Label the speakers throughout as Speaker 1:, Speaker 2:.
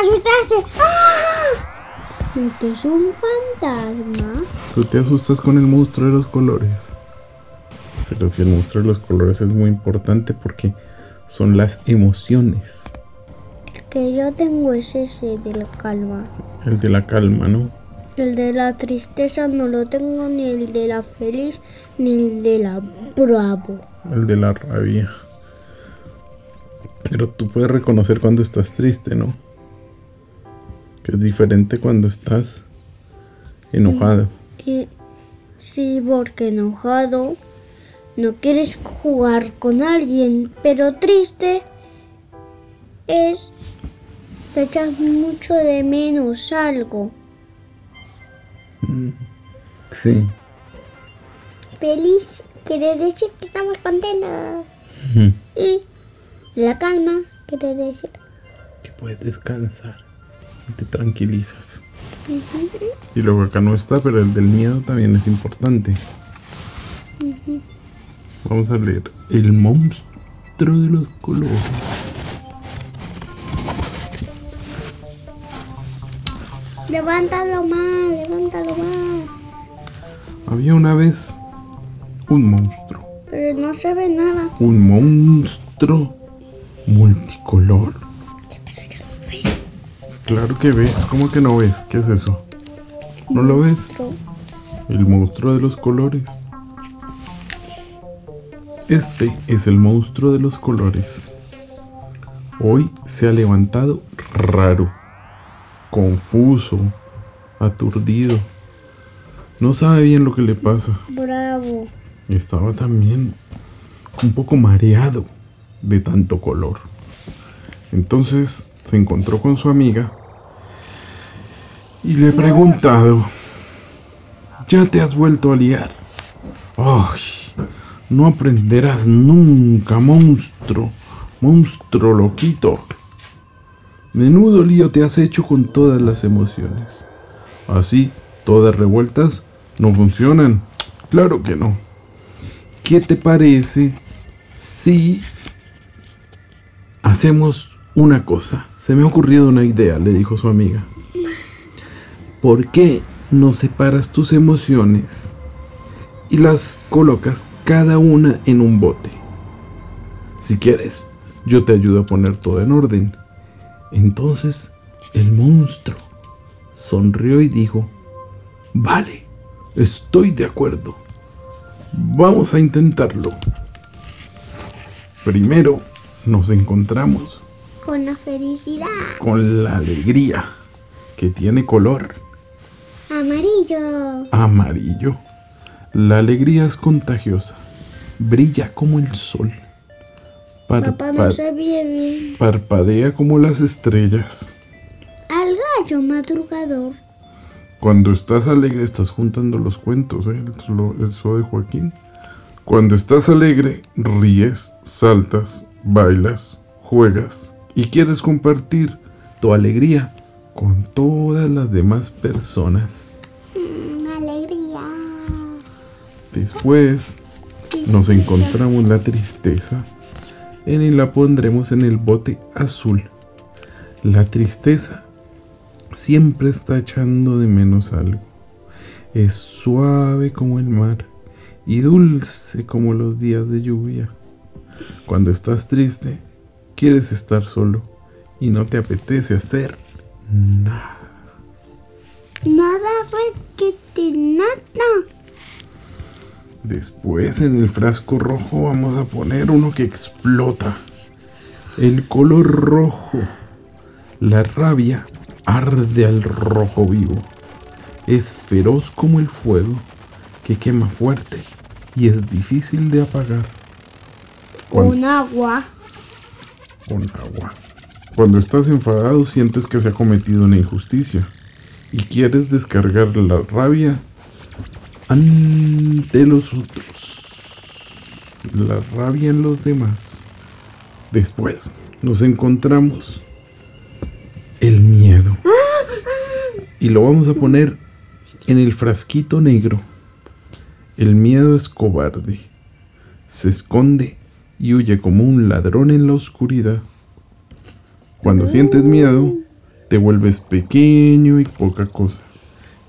Speaker 1: asustarse. ¡Ah! Esto es un fantasma.
Speaker 2: Tú te asustas con el monstruo de los colores. Pero si el monstruo de los colores es muy importante porque son las emociones.
Speaker 1: El que yo tengo es ese de la calma.
Speaker 2: El de la calma, ¿no?
Speaker 1: El de la tristeza no lo tengo, ni el de la feliz, ni el de la bravo.
Speaker 2: El de la rabia. Pero tú puedes reconocer cuando estás triste, ¿no? Que es diferente cuando estás enojado.
Speaker 1: Y, sí, porque enojado no quieres jugar con alguien, pero triste es te echas mucho de menos algo.
Speaker 2: Sí.
Speaker 1: Feliz quiere decir que estamos contentos. Y la calma quiere decir
Speaker 2: Que puedes descansar y te tranquilizas. Y luego acá no está, pero el del miedo también es importante. Vamos a leer. El monstruo de los colores.
Speaker 1: levántalo más, levántalo más.
Speaker 2: Había una vez un monstruo.
Speaker 1: Pero no se ve nada.
Speaker 2: Un monstruo multicolor. Claro que ves. ¿Cómo que no ves? ¿Qué es eso? ¿No lo ves? El monstruo de los colores. Este es el monstruo de los colores. Hoy se ha levantado raro, confuso, aturdido. No sabe bien lo que le pasa.
Speaker 1: Bravo.
Speaker 2: Estaba también un poco mareado de tanto color. Entonces se encontró con su amiga y le he preguntado, ¿ya te has vuelto a liar? ¡Ay! No aprenderás nunca, monstruo, monstruo loquito. Menudo lío te has hecho con todas las emociones. Así, todas revueltas, no funcionan. Claro que no. ¿Qué te parece si hacemos una cosa? Se me ha ocurrido una idea, le dijo su amiga. ¿Por qué no separas tus emociones y las colocas cada una en un bote? Si quieres, yo te ayudo a poner todo en orden. Entonces el monstruo sonrió y dijo, vale, estoy de acuerdo. Vamos a intentarlo. Primero nos encontramos
Speaker 1: Con la felicidad.
Speaker 2: con la alegría, que tiene color
Speaker 1: Amarillo.
Speaker 2: amarillo. La alegría es contagiosa, brilla como el sol,
Speaker 1: Papá no
Speaker 2: Parpa-
Speaker 1: sabía bien.
Speaker 2: parpadea como las estrellas.
Speaker 1: Al gallo madrugador.
Speaker 2: Cuando estás alegre estás juntando los cuentos, ¿eh? el, lo- el zoo de Joaquín. Cuando estás alegre, ríes, saltas, bailas, juegas y quieres compartir tu alegría con todas las demás personas.
Speaker 1: Mm, alegría.
Speaker 2: Después nos encontramos la tristeza y la pondremos en el bote azul. La tristeza siempre está echando de menos algo. Es suave como el mar y dulce como los días de lluvia. Cuando estás triste, quieres estar solo y no te apetece hacer nada.
Speaker 1: Nada requete nada.
Speaker 2: Después en el frasco rojo vamos a poner uno que explota. El color rojo. La rabia arde al rojo vivo. Es feroz como el fuego que quema fuerte y es difícil de apagar.
Speaker 1: Con agua.
Speaker 2: con agua. Cuando estás enfadado sientes que se ha cometido una injusticia y quieres descargar la rabia ante los otros. La rabia en los demás. Después nos encontramos el miedo. Y lo vamos a poner en el frasquito negro. El miedo es cobarde. Se esconde y huye como un ladrón en la oscuridad. Cuando sientes miedo, te vuelves pequeño y poca cosa.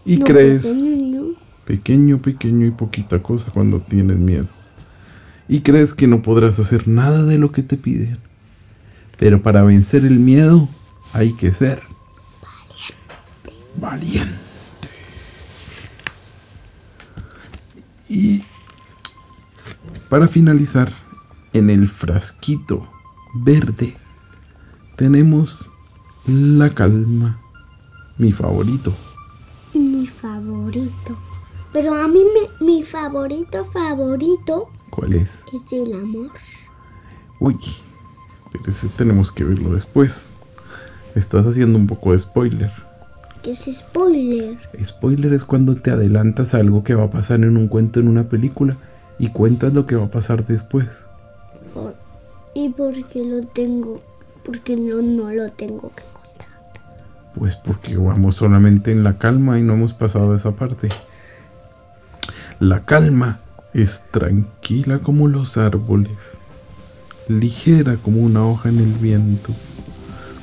Speaker 2: Y
Speaker 1: No,
Speaker 2: crees
Speaker 1: pequeño,
Speaker 2: pequeño, pequeño y poquita cosa cuando tienes miedo. Y crees que no podrás hacer nada de lo que te piden. Pero para vencer el miedo hay que ser valiente. Y para finalizar, en el frasquito verde tenemos la calma, mi favorito.
Speaker 1: Mi favorito. Pero a mí me- mi favorito favorito
Speaker 2: ¿Cuál es?
Speaker 1: es el amor.
Speaker 2: Uy, pero ese tenemos que verlo después. Estás haciendo un poco de spoiler.
Speaker 1: Que es spoiler.
Speaker 2: Spoiler es cuando te adelantas a algo que va a pasar en un cuento en una película y cuentas lo que va a pasar después.
Speaker 1: ¿Y por qué lo tengo? Porque no, no lo tengo que contar.
Speaker 2: Pues porque vamos solamente en la calma y no hemos pasado esa parte. La calma es tranquila como los árboles, ligera como una hoja en el viento.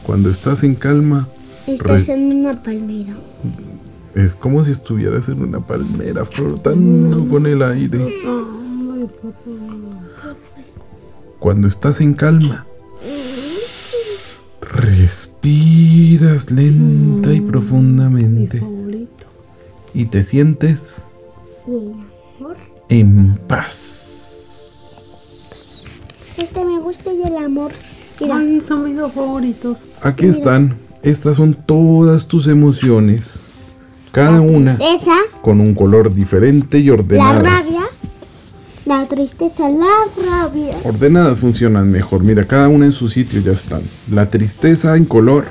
Speaker 2: Cuando estás en calma,
Speaker 1: Estás en una palmera.
Speaker 2: es como si estuvieras en una palmera flotando con el aire. Cuando estás en calma, respiras lenta y profundamente
Speaker 3: favorito.
Speaker 2: y te sientes
Speaker 1: Y el amor.
Speaker 2: en paz.
Speaker 1: Este me gusta y el amor. Mira,
Speaker 3: Ay, son mis dos favoritos.
Speaker 2: Aquí están. Estas son todas tus emociones. Cada una
Speaker 1: esa,
Speaker 2: con un color diferente y
Speaker 1: la
Speaker 2: ordenadas.
Speaker 1: rabia, la tristeza, la rabia.
Speaker 2: Ordenadas funcionan mejor. Mira, cada una en su sitio ya están. La tristeza en color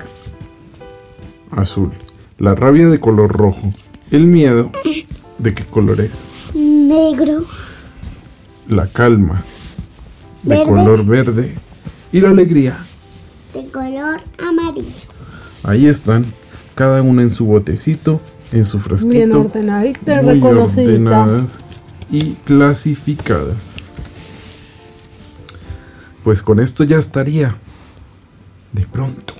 Speaker 2: azul. La rabia de color rojo. El miedo, ¿de qué color es?
Speaker 1: Negro,
Speaker 2: La calma, de
Speaker 1: Verde.
Speaker 2: color verde. Y la alegría.
Speaker 1: de color amarillo.
Speaker 2: Ahí están. Cada una en su botecito, en su frasquito.
Speaker 3: Bien ordenadita y
Speaker 2: muy
Speaker 3: reconocidita.
Speaker 2: ordenadas y clasificadas. Pues con esto ya estaría. De pronto,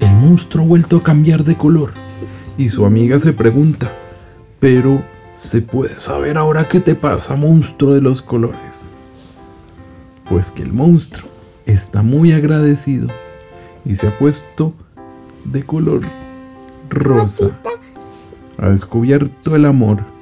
Speaker 2: el monstruo ha vuelto a cambiar de color y su amiga se pregunta, pero ¿se puede saber ahora qué te pasa, monstruo de los colores? Pues que el monstruo está muy agradecido y se ha puesto de color rosa. Ha descubierto el amor